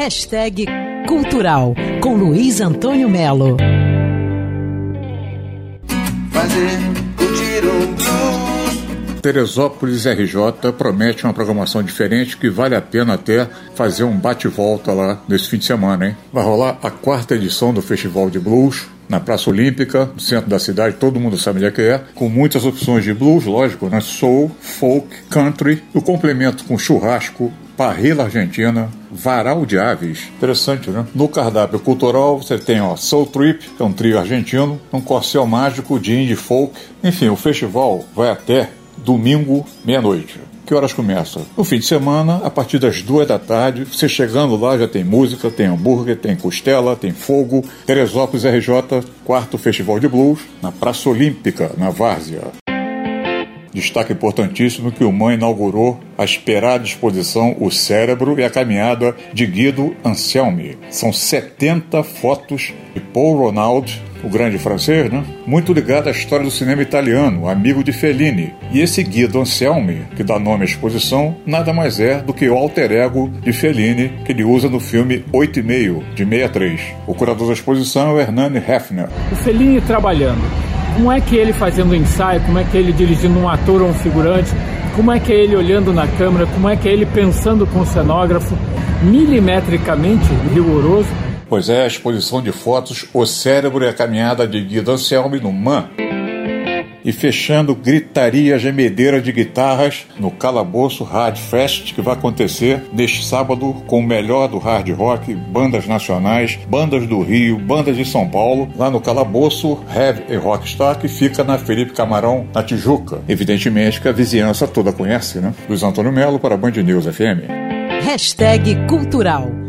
Hashtag Cultural com Luiz Antônio Melo. Fazer. Teresópolis RJ promete uma programação diferente que vale a pena até fazer um bate-volta lá nesse fim de semana, hein? Vai rolar a quarta edição do Festival de Blues na Praça Olímpica, no centro da cidade, todo mundo sabe onde é que é, com muitas opções de blues, lógico, né? Soul, folk, country, o complemento com churrasco, parrila argentina, varal de aves. Interessante, né? No cardápio cultural você tem ó, Soul Trip, que é um trio argentino, um corcel mágico de indie folk. Enfim, o festival vai até domingo, meia-noite. Que horas começa? No fim de semana, a partir das duas da tarde, você chegando lá já tem música, tem hambúrguer, tem costela, tem fogo. Teresópolis RJ, quarto Festival de Blues, na Praça Olímpica, na Várzea. Destaque importantíssimo que o MAN inaugurou a esperada exposição O Cérebro e a Caminhada de Guido Anselmi. São 70 fotos de Paul Ronald, o grande francês, né? muito ligado à história do cinema italiano, amigo de Fellini. E esse Guido Anselmi, que dá nome à exposição, nada mais é do que o alter ego de Fellini, que ele usa no filme Oito e Meio, de 63. O curador da exposição é o Hernani Hefner. O Fellini trabalhando como é que ele fazendo ensaio, como é que ele dirigindo um ator ou um figurante, como é que é ele olhando na câmera, como é que é ele pensando com o cenógrafo, milimetricamente rigoroso. Pois é, a exposição de fotos O Cérebro e a Caminhada de Guido Anselmi no MAN. E fechando, gritaria gemedeira de guitarras no Calabouço Hard Fest, que vai acontecer neste sábado com o melhor do hard rock, bandas nacionais, bandas do Rio, bandas de São Paulo, lá no Calabouço Heavy e Rockstar, que fica na Felipe Camarão, na Tijuca. Evidentemente que a vizinhança toda conhece, né? Luiz Antônio Melo para Band News FM. Hashtag Cultural